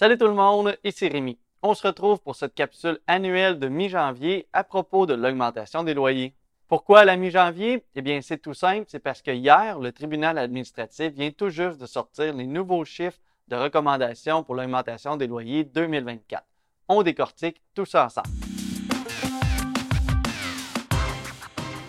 Salut tout le monde, ici Rémi. On se retrouve pour cette capsule annuelle de mi-janvier à propos de l'augmentation des loyers. Pourquoi la mi-janvier? Eh bien, c'est tout simple, c'est parce que hier, le tribunal administratif vient tout juste de sortir les nouveaux chiffres de recommandation pour l'augmentation des loyers 2024. On décortique tout ça ensemble.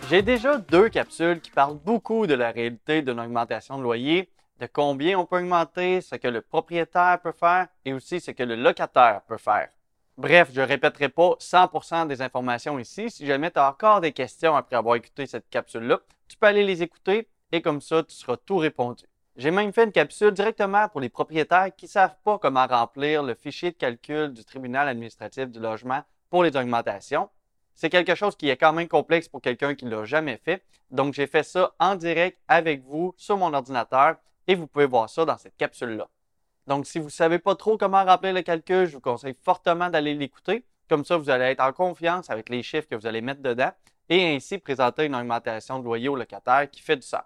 J'ai déjà deux capsules qui parlent beaucoup de la réalité d'une augmentation de loyer de combien on peut augmenter, ce que le propriétaire peut faire et aussi ce que le locataire peut faire. Bref, je ne répéterai pas 100% des informations ici. Si jamais tu as encore des questions après avoir écouté cette capsule-là, tu peux aller les écouter et comme ça, tu seras tout répondu. J'ai même fait une capsule directement pour les propriétaires qui ne savent pas comment remplir le fichier de calcul du tribunal administratif du logement pour les augmentations. C'est quelque chose qui est quand même complexe pour quelqu'un qui ne l'a jamais fait. Donc, j'ai fait ça en direct avec vous sur mon ordinateur et vous pouvez voir ça dans cette capsule-là. Donc, si vous ne savez pas trop comment remplir le calcul, je vous conseille fortement d'aller l'écouter. Comme ça, vous allez être en confiance avec les chiffres que vous allez mettre dedans et ainsi présenter une augmentation de loyer au locataire qui fait du sens.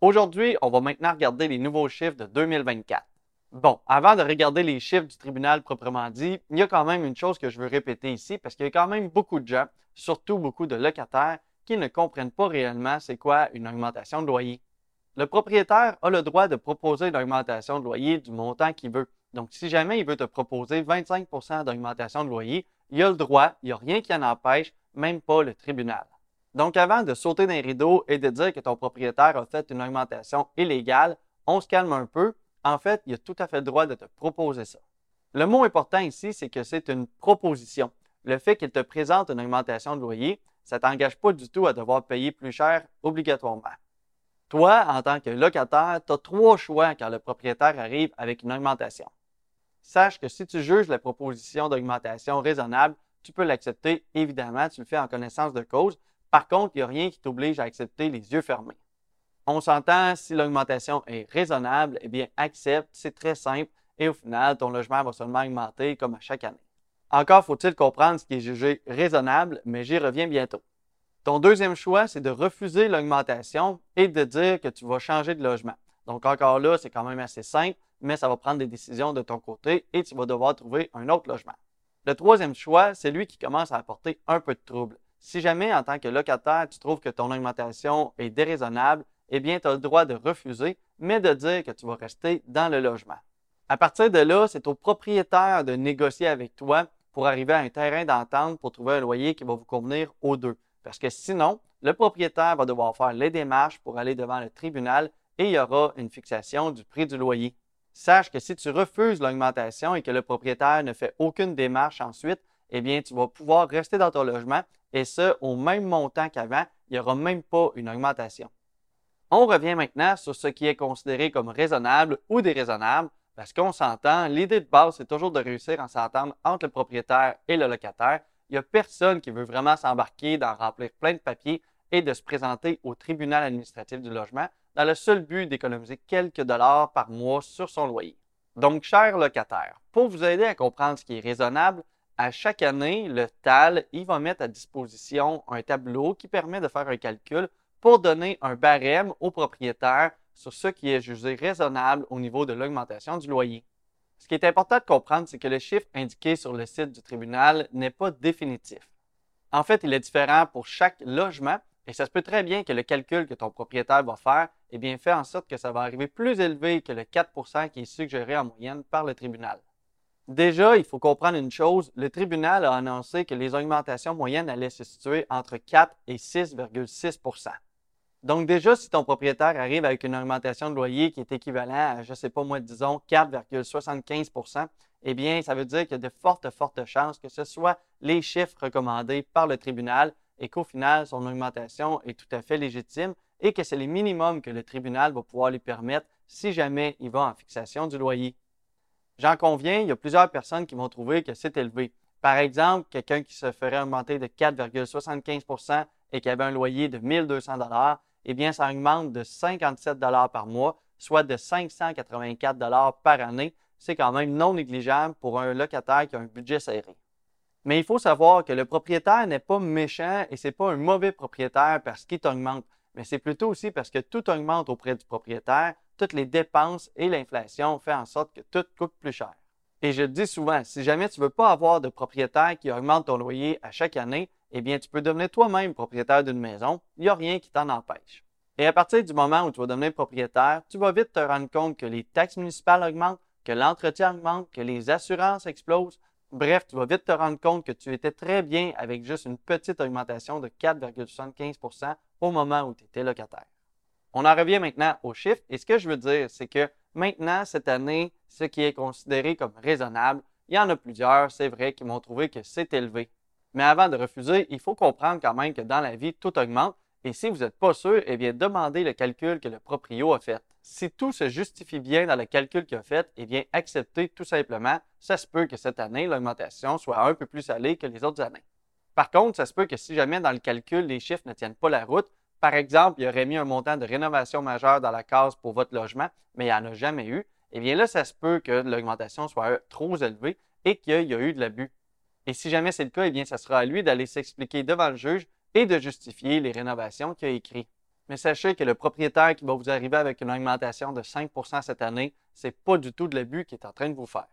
Aujourd'hui, on va maintenant regarder les nouveaux chiffres de 2024. Bon, avant de regarder les chiffres du tribunal proprement dit, il y a quand même une chose que je veux répéter ici parce qu'il y a quand même beaucoup de gens, surtout beaucoup de locataires, qui ne comprennent pas réellement c'est quoi une augmentation de loyer le propriétaire a le droit de proposer une augmentation de loyer du montant qu'il veut. Donc, si jamais il veut te proposer 25% d'augmentation de loyer, il a le droit, il n'y a rien qui en empêche, même pas le tribunal. Donc, avant de sauter dans les rideaux et de dire que ton propriétaire a fait une augmentation illégale, on se calme un peu. En fait, il a tout à fait le droit de te proposer ça. Le mot important ici, c'est que c'est une proposition. Le fait qu'il te présente une augmentation de loyer, ça ne t'engage pas du tout à devoir payer plus cher obligatoirement. Toi, en tant que locataire, tu as trois choix quand le propriétaire arrive avec une augmentation. Sache que si tu juges la proposition d'augmentation raisonnable, tu peux l'accepter. Évidemment, tu le fais en connaissance de cause. Par contre, il n'y a rien qui t'oblige à accepter les yeux fermés. On s'entend, si l'augmentation est raisonnable, eh bien, accepte, c'est très simple et au final, ton logement va seulement augmenter comme à chaque année. Encore faut-il comprendre ce qui est jugé raisonnable, mais j'y reviens bientôt. Ton deuxième choix, c'est de refuser l'augmentation et de dire que tu vas changer de logement. Donc encore là, c'est quand même assez simple, mais ça va prendre des décisions de ton côté et tu vas devoir trouver un autre logement. Le troisième choix, c'est lui qui commence à apporter un peu de trouble. Si jamais, en tant que locataire, tu trouves que ton augmentation est déraisonnable, eh bien, tu as le droit de refuser, mais de dire que tu vas rester dans le logement. À partir de là, c'est au propriétaire de négocier avec toi pour arriver à un terrain d'entente pour trouver un loyer qui va vous convenir aux deux. Parce que sinon, le propriétaire va devoir faire les démarches pour aller devant le tribunal et il y aura une fixation du prix du loyer. Sache que si tu refuses l'augmentation et que le propriétaire ne fait aucune démarche ensuite, eh bien, tu vas pouvoir rester dans ton logement et ce, au même montant qu'avant, il n'y aura même pas une augmentation. On revient maintenant sur ce qui est considéré comme raisonnable ou déraisonnable, parce qu'on s'entend, l'idée de base, c'est toujours de réussir à s'entendre entre le propriétaire et le locataire, il n'y a personne qui veut vraiment s'embarquer dans remplir plein de papiers et de se présenter au tribunal administratif du logement dans le seul but d'économiser quelques dollars par mois sur son loyer. Donc, chers locataires, pour vous aider à comprendre ce qui est raisonnable, à chaque année, le TAL va mettre à disposition un tableau qui permet de faire un calcul pour donner un barème au propriétaire sur ce qui est jugé raisonnable au niveau de l'augmentation du loyer. Ce qui est important de comprendre, c'est que le chiffre indiqué sur le site du tribunal n'est pas définitif. En fait, il est différent pour chaque logement et ça se peut très bien que le calcul que ton propriétaire va faire eh bien, fait en sorte que ça va arriver plus élevé que le 4% qui est suggéré en moyenne par le tribunal. Déjà, il faut comprendre une chose, le tribunal a annoncé que les augmentations moyennes allaient se situer entre 4 et 6,6 donc déjà, si ton propriétaire arrive avec une augmentation de loyer qui est équivalent à, je ne sais pas moi, disons 4,75% eh bien, ça veut dire qu'il y a de fortes, fortes chances que ce soit les chiffres recommandés par le tribunal et qu'au final, son augmentation est tout à fait légitime et que c'est les minimums que le tribunal va pouvoir lui permettre si jamais il va en fixation du loyer. J'en conviens, il y a plusieurs personnes qui vont trouver que c'est élevé. Par exemple, quelqu'un qui se ferait augmenter de 4,75% et qui avait un loyer de 1200 eh bien, ça augmente de 57 par mois, soit de 584 par année. C'est quand même non négligeable pour un locataire qui a un budget serré. Mais il faut savoir que le propriétaire n'est pas méchant et ce n'est pas un mauvais propriétaire parce qu'il augmente, mais c'est plutôt aussi parce que tout augmente auprès du propriétaire, toutes les dépenses et l'inflation font en sorte que tout coûte plus cher. Et je dis souvent, si jamais tu ne veux pas avoir de propriétaire qui augmente ton loyer à chaque année, eh bien, tu peux devenir toi-même propriétaire d'une maison. Il n'y a rien qui t'en empêche. Et à partir du moment où tu vas devenir propriétaire, tu vas vite te rendre compte que les taxes municipales augmentent, que l'entretien augmente, que les assurances explosent. Bref, tu vas vite te rendre compte que tu étais très bien avec juste une petite augmentation de 4,75% au moment où tu étais locataire. On en revient maintenant aux chiffres et ce que je veux dire, c'est que maintenant, cette année, ce qui est considéré comme raisonnable, il y en a plusieurs, c'est vrai, qui m'ont trouvé que c'est élevé. Mais avant de refuser, il faut comprendre quand même que dans la vie, tout augmente et si vous n'êtes pas sûr, eh bien, demandez le calcul que le proprio a fait. Si tout se justifie bien dans le calcul qu'il a fait, eh bien, acceptez tout simplement. Ça se peut que cette année, l'augmentation soit un peu plus salée que les autres années. Par contre, ça se peut que si jamais dans le calcul, les chiffres ne tiennent pas la route, par exemple, il aurait mis un montant de rénovation majeure dans la case pour votre logement, mais il n'y en a jamais eu, eh bien là, ça se peut que l'augmentation soit trop élevée et qu'il y a eu de l'abus. Et si jamais c'est le cas, eh bien, ça sera à lui d'aller s'expliquer devant le juge et de justifier les rénovations qu'il a écrites. Mais sachez que le propriétaire qui va vous arriver avec une augmentation de 5% cette année, ce n'est pas du tout de l'abus qu'il est en train de vous faire.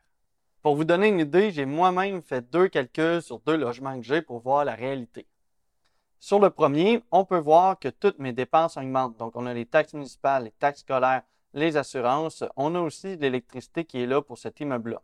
Pour vous donner une idée, j'ai moi-même fait deux calculs sur deux logements que j'ai pour voir la réalité. Sur le premier, on peut voir que toutes mes dépenses augmentent. Donc, on a les taxes municipales, les taxes scolaires, les assurances. On a aussi l'électricité qui est là pour cet immeuble-là.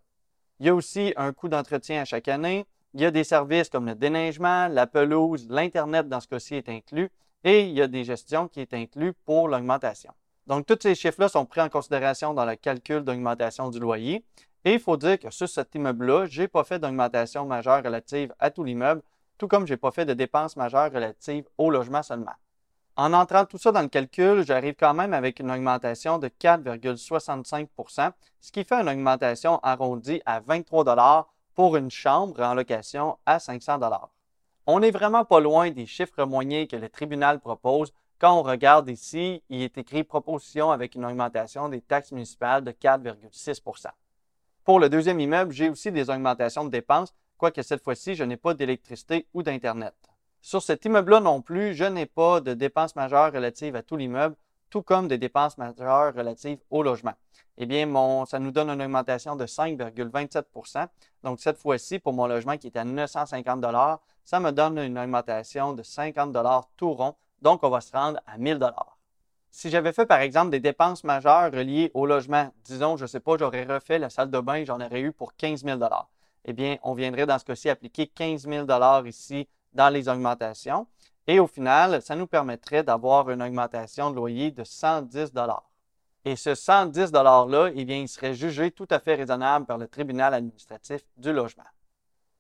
Il y a aussi un coût d'entretien à chaque année. Il y a des services comme le déneigement, la pelouse, l'Internet dans ce cas-ci est inclus. Et il y a des gestions qui est inclus pour l'augmentation. Donc, tous ces chiffres-là sont pris en considération dans le calcul d'augmentation du loyer. Et il faut dire que sur cet immeuble-là, je n'ai pas fait d'augmentation majeure relative à tout l'immeuble tout comme je n'ai pas fait de dépenses majeures relatives au logement seulement. En entrant tout ça dans le calcul, j'arrive quand même avec une augmentation de 4,65% ce qui fait une augmentation arrondie à 23 pour une chambre en location à 500 On n'est vraiment pas loin des chiffres moyens que le tribunal propose. Quand on regarde ici, il est écrit proposition avec une augmentation des taxes municipales de 4,6% Pour le deuxième immeuble, j'ai aussi des augmentations de dépenses quoique cette fois-ci, je n'ai pas d'électricité ou d'Internet. Sur cet immeuble-là non plus, je n'ai pas de dépenses majeures relatives à tout l'immeuble, tout comme des dépenses majeures relatives au logement. Eh bien, ça nous donne une augmentation de 5,27% Donc, cette fois-ci, pour mon logement qui est à 950 ça me donne une augmentation de 50 tout rond. Donc, on va se rendre à 1000 Si j'avais fait, par exemple, des dépenses majeures reliées au logement, disons, je ne sais pas, j'aurais refait la salle de bain, j'en aurais eu pour 15 000 eh bien, on viendrait dans ce cas-ci appliquer 15 000 ici dans les augmentations. Et au final, ça nous permettrait d'avoir une augmentation de loyer de 110 Et ce 110 $-là, eh bien, il serait jugé tout à fait raisonnable par le tribunal administratif du logement.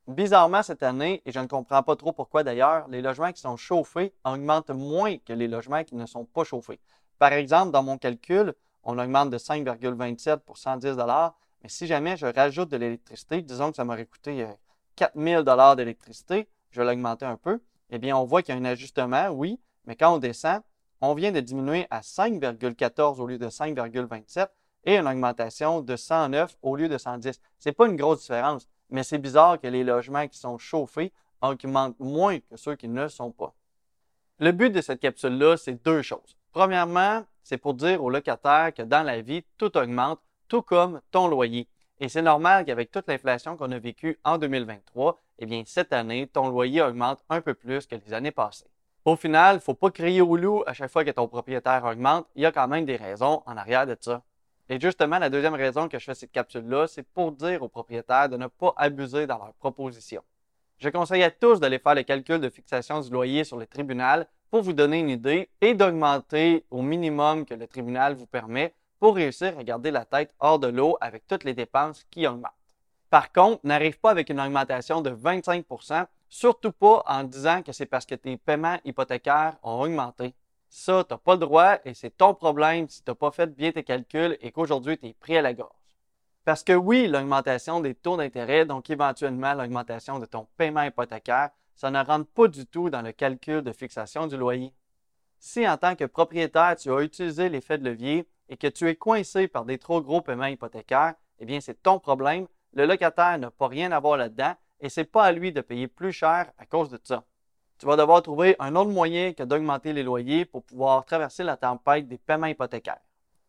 Bizarrement, cette année, et je ne comprends pas trop pourquoi d'ailleurs, les logements qui sont chauffés augmentent moins que les logements qui ne sont pas chauffés. Par exemple, dans mon calcul, on augmente de 5,27 pour 110 mais si jamais je rajoute de l'électricité, disons que ça m'aurait coûté 4000 euh, dollars d'électricité, je vais l'augmenter un peu, eh bien, on voit qu'il y a un ajustement, oui, mais quand on descend, on vient de diminuer à 5,14 au lieu de 5,27 et une augmentation de 109 au lieu de 110. Ce n'est pas une grosse différence, mais c'est bizarre que les logements qui sont chauffés augmentent moins que ceux qui ne sont pas. Le but de cette capsule-là, c'est deux choses. Premièrement, c'est pour dire aux locataires que dans la vie, tout augmente, tout comme ton loyer. Et c'est normal qu'avec toute l'inflation qu'on a vécue en 2023, eh bien, cette année, ton loyer augmente un peu plus que les années passées. Au final, il ne faut pas crier au loup à chaque fois que ton propriétaire augmente. Il y a quand même des raisons en arrière de ça. Et justement, la deuxième raison que je fais cette capsule-là, c'est pour dire aux propriétaires de ne pas abuser dans leurs propositions. Je conseille à tous d'aller faire le calcul de fixation du loyer sur le tribunal pour vous donner une idée et d'augmenter au minimum que le tribunal vous permet pour réussir à garder la tête hors de l'eau avec toutes les dépenses qui augmentent. Par contre, n'arrive pas avec une augmentation de 25% surtout pas en disant que c'est parce que tes paiements hypothécaires ont augmenté. Ça, tu n'as pas le droit et c'est ton problème si tu n'as pas fait bien tes calculs et qu'aujourd'hui tu es pris à la gorge. Parce que oui, l'augmentation des taux d'intérêt, donc éventuellement l'augmentation de ton paiement hypothécaire, ça ne rentre pas du tout dans le calcul de fixation du loyer. Si en tant que propriétaire, tu as utilisé l'effet de levier, et que tu es coincé par des trop gros paiements hypothécaires, eh bien, c'est ton problème. Le locataire n'a pas rien à voir là-dedans et c'est pas à lui de payer plus cher à cause de ça. Tu vas devoir trouver un autre moyen que d'augmenter les loyers pour pouvoir traverser la tempête des paiements hypothécaires.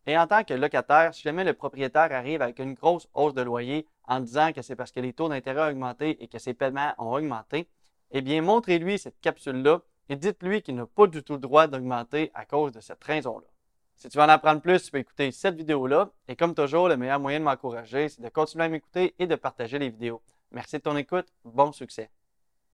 Et en tant que locataire, si jamais le propriétaire arrive avec une grosse hausse de loyer en disant que c'est parce que les taux d'intérêt ont augmenté et que ses paiements ont augmenté, eh bien, montrez-lui cette capsule-là et dites-lui qu'il n'a pas du tout le droit d'augmenter à cause de cette raison-là. Si tu veux en apprendre plus, tu peux écouter cette vidéo-là. Et comme toujours, le meilleur moyen de m'encourager, c'est de continuer à m'écouter et de partager les vidéos. Merci de ton écoute. Bon succès.